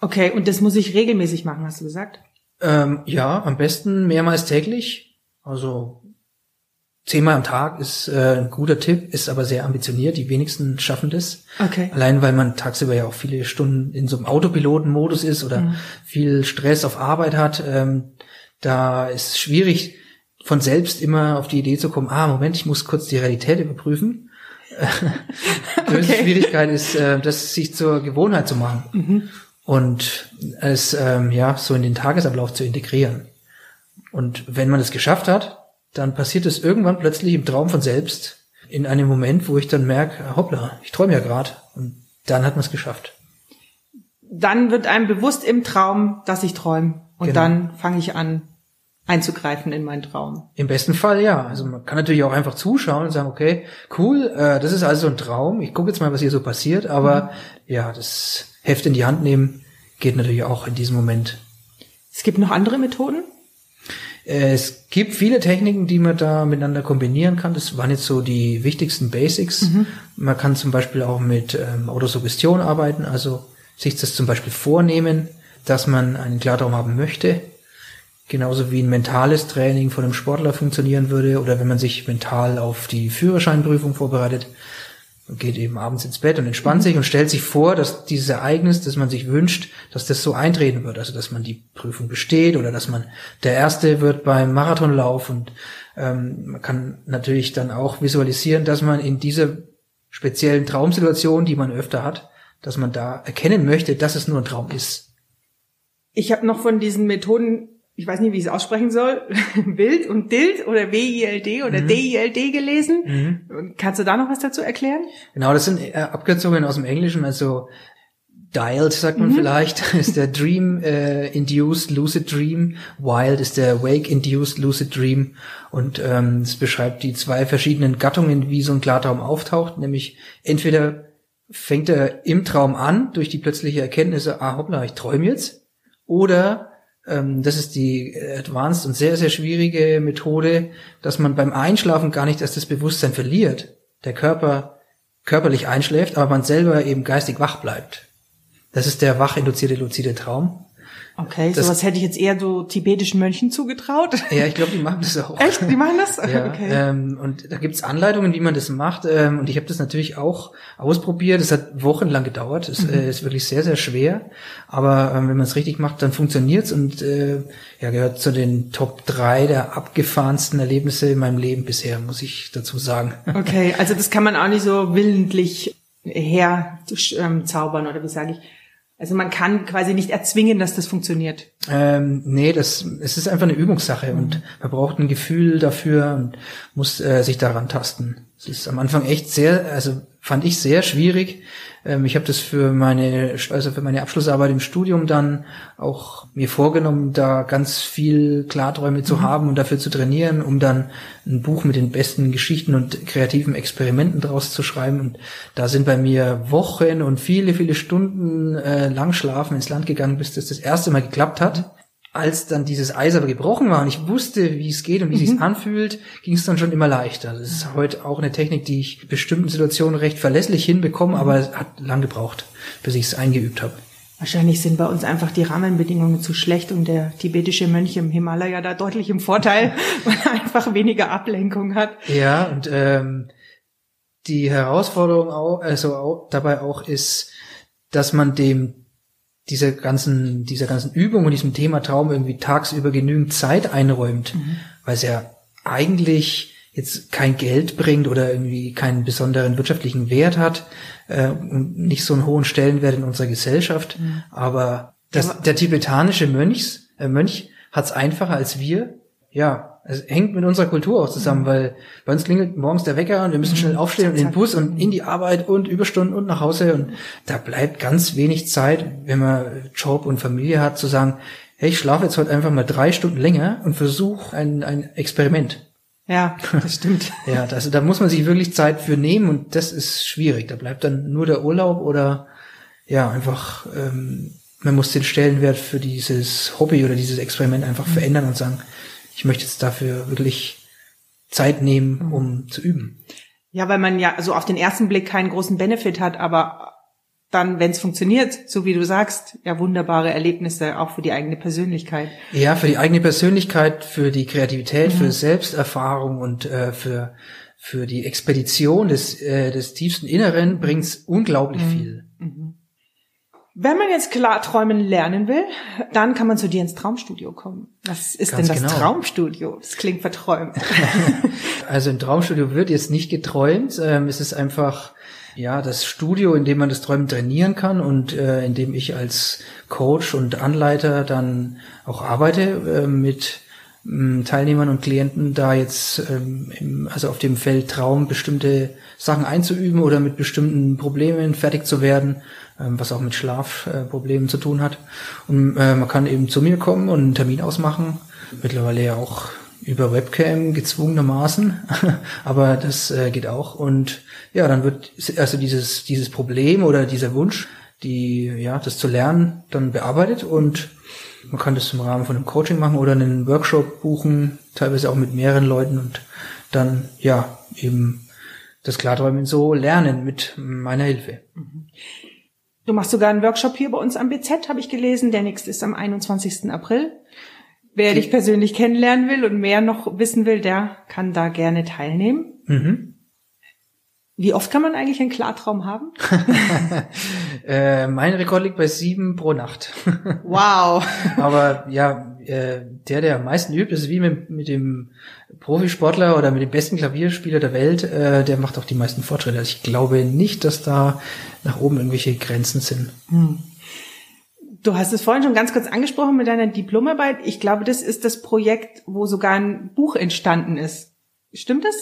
Okay, und das muss ich regelmäßig machen, hast du gesagt? Ähm, ja, am besten mehrmals täglich. Also Zehnmal am Tag ist äh, ein guter Tipp, ist aber sehr ambitioniert. Die wenigsten schaffen das. Okay. Allein weil man tagsüber ja auch viele Stunden in so einem Autopilotenmodus ist oder mhm. viel Stress auf Arbeit hat. Ähm, da ist es schwierig, von selbst immer auf die Idee zu kommen, ah, Moment, ich muss kurz die Realität überprüfen. die okay. Schwierigkeit ist, äh, das sich zur Gewohnheit zu machen mhm. und es ähm, ja so in den Tagesablauf zu integrieren. Und wenn man es geschafft hat, dann passiert es irgendwann plötzlich im Traum von selbst, in einem Moment, wo ich dann merke, hoppla, ich träume ja gerade. Und dann hat man es geschafft. Dann wird einem bewusst im Traum, dass ich träume. Und genau. dann fange ich an, einzugreifen in meinen Traum. Im besten Fall ja. Also man kann natürlich auch einfach zuschauen und sagen, okay, cool, äh, das ist also ein Traum. Ich gucke jetzt mal, was hier so passiert. Aber mhm. ja, das Heft in die Hand nehmen geht natürlich auch in diesem Moment. Es gibt noch andere Methoden? Es gibt viele Techniken, die man da miteinander kombinieren kann. Das waren jetzt so die wichtigsten Basics. Mhm. Man kann zum Beispiel auch mit ähm, Autosuggestion arbeiten, also sich das zum Beispiel vornehmen, dass man einen Klartraum haben möchte. Genauso wie ein mentales Training von einem Sportler funktionieren würde oder wenn man sich mental auf die Führerscheinprüfung vorbereitet, geht eben abends ins Bett und entspannt mhm. sich und stellt sich vor, dass dieses Ereignis, das man sich wünscht, dass das so eintreten wird. Also dass man die Prüfung besteht oder dass man der Erste wird beim Marathonlauf und ähm, man kann natürlich dann auch visualisieren, dass man in dieser speziellen Traumsituation, die man öfter hat, dass man da erkennen möchte, dass es nur ein Traum ist. Ich habe noch von diesen Methoden ich weiß nicht, wie ich es aussprechen soll, Wild und Dild oder W-I-L-D oder mhm. D-I-L-D gelesen. Mhm. Kannst du da noch was dazu erklären? Genau, das sind äh, Abkürzungen aus dem Englischen, also Dialed, sagt man mhm. vielleicht, ist der Dream äh, Induced Lucid Dream. Wild ist der Wake Induced Lucid Dream. Und ähm, es beschreibt die zwei verschiedenen Gattungen, wie so ein Klartraum auftaucht. Nämlich entweder fängt er im Traum an, durch die plötzliche Erkenntnisse, ah hoppla, ich träume jetzt. Oder das ist die advanced und sehr, sehr schwierige Methode, dass man beim Einschlafen gar nicht erst das Bewusstsein verliert. Der Körper körperlich einschläft, aber man selber eben geistig wach bleibt. Das ist der wach induzierte luzide Traum. Okay, das, sowas hätte ich jetzt eher so tibetischen Mönchen zugetraut. Ja, ich glaube, die machen das auch. Echt? Die machen das? ja, okay. Ähm, und da gibt's Anleitungen, wie man das macht. Ähm, und ich habe das natürlich auch ausprobiert. Es hat wochenlang gedauert. Es mhm. äh, ist wirklich sehr, sehr schwer. Aber ähm, wenn man es richtig macht, dann funktioniert's und äh, ja, gehört zu den Top drei der abgefahrensten Erlebnisse in meinem Leben bisher, muss ich dazu sagen. Okay, also das kann man auch nicht so willentlich herzaubern oder wie sage ich also man kann quasi nicht erzwingen, dass das funktioniert. Ähm, nee, das es ist einfach eine Übungssache mhm. und man braucht ein Gefühl dafür und muss äh, sich daran tasten. Es ist am Anfang echt sehr, also fand ich sehr schwierig. Ähm, ich habe das für meine, also für meine Abschlussarbeit im Studium dann auch mir vorgenommen, da ganz viel Klarträume zu mhm. haben und dafür zu trainieren, um dann ein Buch mit den besten Geschichten und kreativen Experimenten draus zu schreiben. Und da sind bei mir Wochen und viele, viele Stunden äh, lang schlafen ins Land gegangen, bis das das erste Mal geklappt hat als dann dieses Eis aber gebrochen war und ich wusste, wie es geht und wie mhm. es sich anfühlt, ging es dann schon immer leichter. Das ist heute auch eine Technik, die ich in bestimmten Situationen recht verlässlich hinbekomme, aber es hat lang gebraucht, bis ich es eingeübt habe. Wahrscheinlich sind bei uns einfach die Rahmenbedingungen zu schlecht und der tibetische Mönch im Himalaya da deutlich im Vorteil, weil er einfach weniger Ablenkung hat. Ja, und ähm, die Herausforderung auch, also auch, dabei auch ist, dass man dem dieser ganzen, dieser ganzen Übung und diesem Thema Traum irgendwie tagsüber genügend Zeit einräumt, mhm. weil es ja eigentlich jetzt kein Geld bringt oder irgendwie keinen besonderen wirtschaftlichen Wert hat äh, und nicht so einen hohen Stellenwert in unserer Gesellschaft. Mhm. Aber das, der tibetanische Mönchs, äh, Mönch hat es einfacher als wir. Ja, es hängt mit unserer Kultur auch zusammen, mhm. weil bei uns klingelt morgens der Wecker und wir müssen schnell mhm. aufstehen und in den Bus und in die Arbeit und Überstunden und nach Hause und da bleibt ganz wenig Zeit, wenn man Job und Familie hat, zu sagen, hey, ich schlafe jetzt heute einfach mal drei Stunden länger und versuche ein, ein Experiment. Ja, das stimmt. ja, das, da muss man sich wirklich Zeit für nehmen und das ist schwierig. Da bleibt dann nur der Urlaub oder ja, einfach, ähm, man muss den Stellenwert für dieses Hobby oder dieses Experiment einfach mhm. verändern und sagen, ich möchte jetzt dafür wirklich Zeit nehmen, um zu üben. Ja, weil man ja so auf den ersten Blick keinen großen Benefit hat, aber dann, wenn es funktioniert, so wie du sagst, ja wunderbare Erlebnisse auch für die eigene Persönlichkeit. Ja, für die eigene Persönlichkeit, für die Kreativität, mhm. für Selbsterfahrung und äh, für für die Expedition des äh, des tiefsten Inneren bringt's unglaublich mhm. viel. Mhm. Wenn man jetzt klar träumen lernen will, dann kann man zu dir ins Traumstudio kommen. Was ist Ganz denn das genau. Traumstudio? Das klingt verträumt. also im Traumstudio wird jetzt nicht geträumt. Ähm, es ist einfach ja das Studio, in dem man das Träumen trainieren kann und äh, in dem ich als Coach und Anleiter dann auch arbeite äh, mit ähm, Teilnehmern und Klienten da jetzt ähm, also auf dem Feld Traum bestimmte Sachen einzuüben oder mit bestimmten Problemen fertig zu werden ähm, was auch mit Schlafproblemen zu tun hat. Und äh, man kann eben zu mir kommen und einen Termin ausmachen. Mittlerweile ja auch über Webcam gezwungenermaßen, aber das äh, geht auch. Und ja, dann wird also dieses dieses Problem oder dieser Wunsch, die ja das zu lernen, dann bearbeitet und man kann das im Rahmen von einem Coaching machen oder einen Workshop buchen, teilweise auch mit mehreren Leuten und dann ja eben das Klarträumen so lernen mit meiner Hilfe. Du machst sogar einen Workshop hier bei uns am BZ, habe ich gelesen. Der nächste ist am 21. April. Wer dich persönlich kennenlernen will und mehr noch wissen will, der kann da gerne teilnehmen. Mhm. Wie oft kann man eigentlich einen Klartraum haben? äh, mein Rekord liegt bei sieben pro Nacht. wow. Aber ja, äh, der, der am meisten übt, ist wie mit, mit dem Profisportler oder mit dem besten Klavierspieler der Welt, äh, der macht auch die meisten Fortschritte. Also ich glaube nicht, dass da nach oben irgendwelche Grenzen sind. Hm. Du hast es vorhin schon ganz kurz angesprochen mit deiner Diplomarbeit. Ich glaube, das ist das Projekt, wo sogar ein Buch entstanden ist. Stimmt das?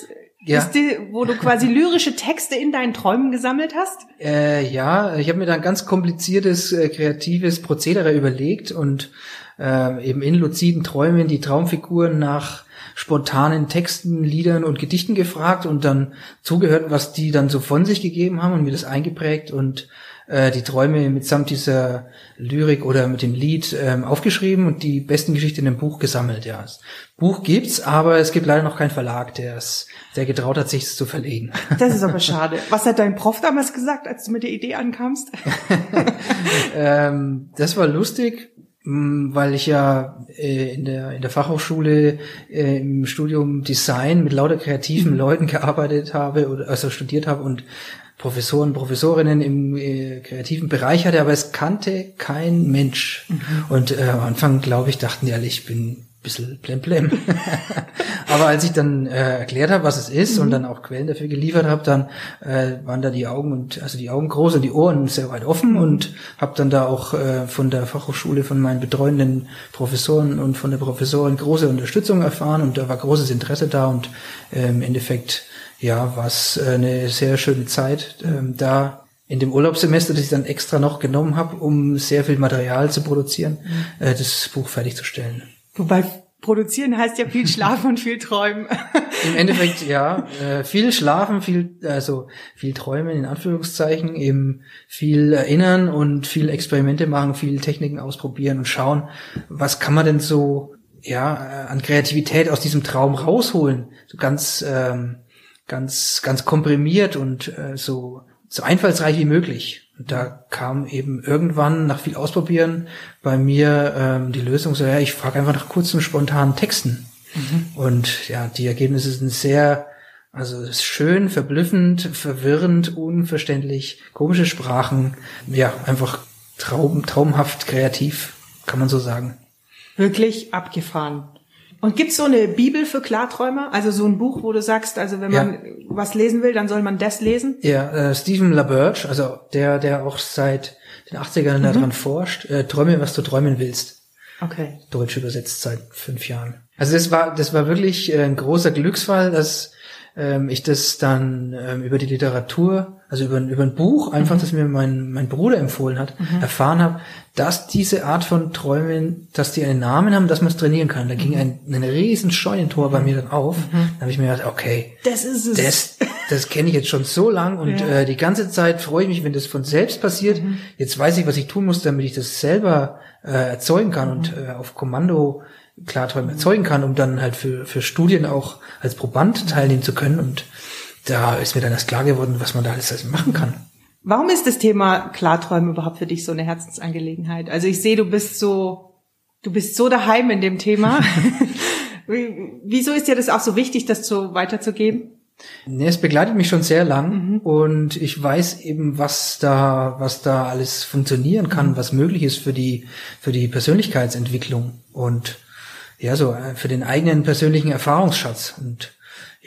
Ja. Die, wo du quasi lyrische Texte in deinen Träumen gesammelt hast? Äh, ja, ich habe mir da ein ganz kompliziertes, äh, kreatives Prozedere überlegt und äh, eben in luziden Träumen die Traumfiguren nach spontanen Texten, Liedern und Gedichten gefragt und dann zugehört, was die dann so von sich gegeben haben und mir das eingeprägt und äh, die Träume mitsamt dieser Lyrik oder mit dem Lied ähm, aufgeschrieben und die besten Geschichten in einem Buch gesammelt. Ja, das Buch gibt's, aber es gibt leider noch keinen Verlag, der es, der getraut hat, sich es zu verlegen. Das ist aber schade. Was hat dein Prof damals gesagt, als du mit der Idee ankamst? ähm, das war lustig, weil ich ja äh, in der in der Fachhochschule äh, im Studium Design mit lauter kreativen Leuten gearbeitet habe oder also studiert habe und Professoren, Professorinnen im äh, kreativen Bereich hatte, aber es kannte kein Mensch. Und äh, am Anfang, glaube ich, dachten die alle, ich bin bisschen blemblem. aber als ich dann äh, erklärt habe, was es ist und dann auch Quellen dafür geliefert habe, dann äh, waren da die Augen und also die Augen groß und die Ohren sehr weit offen und habe dann da auch äh, von der Fachhochschule, von meinen betreuenden Professoren und von der Professorin große Unterstützung erfahren und da war großes Interesse da und äh, im Endeffekt ja, war es äh, eine sehr schöne Zeit. Ähm, da in dem Urlaubssemester, das ich dann extra noch genommen habe, um sehr viel Material zu produzieren, äh, das Buch fertigzustellen. Wobei produzieren heißt ja viel schlafen und viel träumen. Im Endeffekt, ja, äh, viel schlafen, viel, also viel träumen in Anführungszeichen, eben viel erinnern und viel Experimente machen, viel Techniken ausprobieren und schauen, was kann man denn so, ja, äh, an Kreativität aus diesem Traum rausholen. So ganz, ähm, ganz, ganz komprimiert und äh, so, so einfallsreich wie möglich. Und da kam eben irgendwann nach viel Ausprobieren bei mir ähm, die Lösung so, ja, ich frage einfach nach kurzen, spontanen Texten. Und ja, die Ergebnisse sind sehr, also es ist schön, verblüffend, verwirrend, unverständlich, komische Sprachen, ja, einfach traum, traumhaft kreativ, kann man so sagen. Wirklich abgefahren. Und gibt's so eine Bibel für Klarträumer? Also so ein Buch, wo du sagst, also wenn Ja. man was lesen will, dann soll man das lesen? Ja, äh, Stephen LaBerge, also der, der auch seit den 80ern daran forscht, äh, träume, was du träumen willst. Okay. Deutsch übersetzt seit fünf Jahren. Also das war, das war wirklich äh, ein großer Glücksfall, dass ähm, ich das dann ähm, über die Literatur, also über, ein- über ein Buch, einfach, das mir mein, mein Bruder empfohlen hat, erfahren habe, dass diese Art von Träumen, dass die einen Namen haben, dass man es trainieren kann. Da ging ein, ein riesen Scheunentor bei mir dann auf. Da habe ich mir gedacht, okay, Das ist es. das, das kenne ich jetzt schon so lang und Ja. äh, die ganze Zeit freue ich mich, wenn das von selbst passiert. Jetzt weiß ich, was ich tun muss, damit ich das selber äh, erzeugen kann und äh, auf Kommando Klarträume erzeugen kann, um dann halt für, für Studien auch als Proband teilnehmen zu können. Und da ist mir dann erst klar geworden, was man da alles, alles machen kann. Warum ist das Thema Klarträumen überhaupt für dich so eine Herzensangelegenheit? Also ich sehe, du bist so, du bist so daheim in dem Thema. Wie- Wieso ist dir das auch so wichtig, das so weiterzugeben? Nee, es begleitet mich schon sehr lang und ich weiß eben, was da, was da alles funktionieren kann, was möglich ist für die, für die Persönlichkeitsentwicklung und ja, so äh, für den eigenen persönlichen Erfahrungsschatz. Und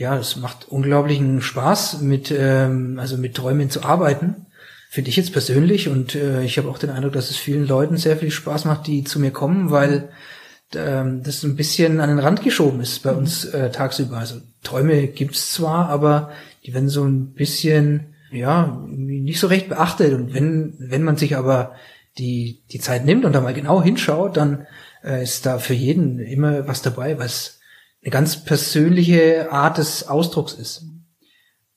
ja, es macht unglaublichen Spaß, mit, ähm, also mit Träumen zu arbeiten. Finde ich jetzt persönlich und äh, ich habe auch den Eindruck, dass es vielen Leuten sehr viel Spaß macht, die zu mir kommen, weil ähm, das ein bisschen an den Rand geschoben ist bei uns äh, tagsüber. Also Träume gibt's zwar, aber die werden so ein bisschen, ja, nicht so recht beachtet. Und wenn, wenn man sich aber die, die Zeit nimmt und da mal genau hinschaut, dann äh, ist da für jeden immer was dabei, was eine ganz persönliche Art des Ausdrucks ist.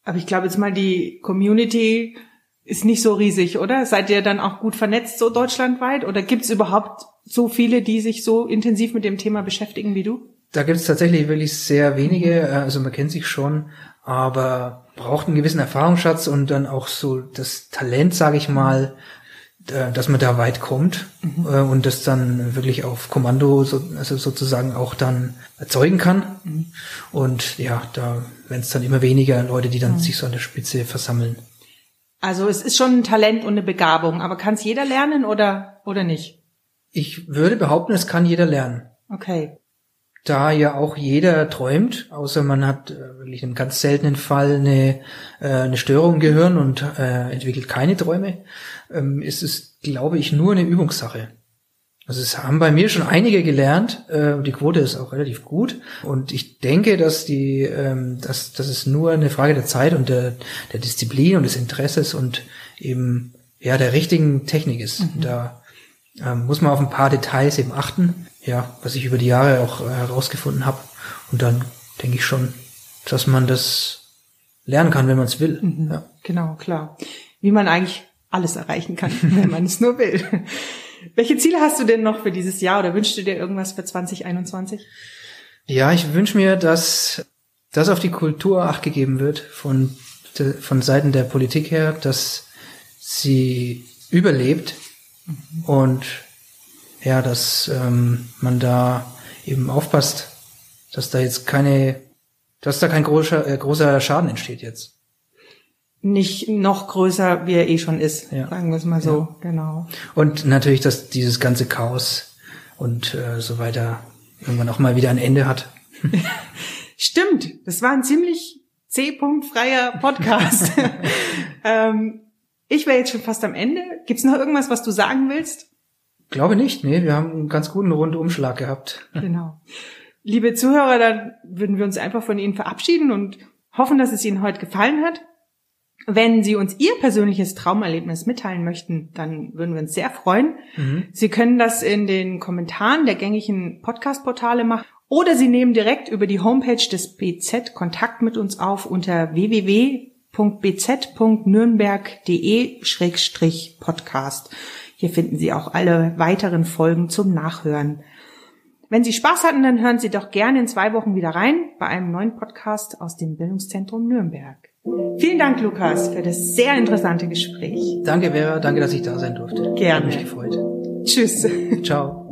Aber ich glaube jetzt mal, die Community ist nicht so riesig, oder? Seid ihr dann auch gut vernetzt so deutschlandweit? Oder gibt es überhaupt so viele, die sich so intensiv mit dem Thema beschäftigen wie du? Da gibt es tatsächlich wirklich sehr wenige, äh, also man kennt sich schon, aber braucht einen gewissen Erfahrungsschatz und dann auch so das Talent, sage ich mal, dass man da weit kommt äh, und das dann wirklich auf Kommando so, also sozusagen auch dann erzeugen kann. Und ja, da werden es dann immer weniger Leute, die dann sich so an der Spitze versammeln. Also es ist schon ein Talent und eine Begabung, aber kann es jeder lernen oder, oder nicht? Ich würde behaupten, es kann jeder lernen. Okay. Da ja auch jeder träumt, außer man hat äh, wirklich im ganz seltenen Fall eine, äh, eine Störung im Gehirn und äh, entwickelt keine Träume, ähm, ist es, glaube ich, nur eine Übungssache. Also es haben bei mir schon einige gelernt. Äh, die Quote ist auch relativ gut. Und ich denke, dass die, ähm, dass, dass es nur eine Frage der Zeit und der, der Disziplin und des Interesses und eben ja der richtigen Technik ist. Mhm. Da ähm, muss man auf ein paar Details eben achten. Ja, was ich über die Jahre auch äh, herausgefunden habe. Und dann denke ich schon, dass man das lernen kann, wenn man es will. Mhm. Ja. Genau, klar. Wie man eigentlich alles erreichen kann, wenn man es nur will. Welche Ziele hast du denn noch für dieses Jahr oder wünschst du dir irgendwas für 2021? Ja, ich wünsche mir, dass das auf die Kultur acht gegeben wird von, von Seiten der Politik her, dass sie überlebt mhm. und ja, dass ähm, man da eben aufpasst, dass da jetzt keine, dass da kein großer, äh, großer Schaden entsteht jetzt nicht noch größer, wie er eh schon ist, ja. sagen wir es mal so, ja. genau. Und natürlich, dass dieses ganze Chaos und äh, so weiter irgendwann auch mal wieder ein Ende hat. Stimmt, das war ein ziemlich C-Punkt-freier Podcast. ähm, ich wäre jetzt schon fast am Ende. Gibt's noch irgendwas, was du sagen willst? Glaube nicht, nee, wir haben einen ganz guten Rundumschlag gehabt. Genau. Liebe Zuhörer, dann würden wir uns einfach von Ihnen verabschieden und hoffen, dass es Ihnen heute gefallen hat. Wenn Sie uns Ihr persönliches Traumerlebnis mitteilen möchten, dann würden wir uns sehr freuen. Mhm. Sie können das in den Kommentaren der gängigen Podcast-Portale machen oder Sie nehmen direkt über die Homepage des BZ Kontakt mit uns auf unter www.bz.nürnberg.de-podcast. Hier finden Sie auch alle weiteren Folgen zum Nachhören. Wenn Sie Spaß hatten, dann hören Sie doch gerne in zwei Wochen wieder rein bei einem neuen Podcast aus dem Bildungszentrum Nürnberg. Vielen Dank, Lukas, für das sehr interessante Gespräch. Danke, Vera. Danke, dass ich da sein durfte. Gerne. Hat mich gefreut. Tschüss. Ciao.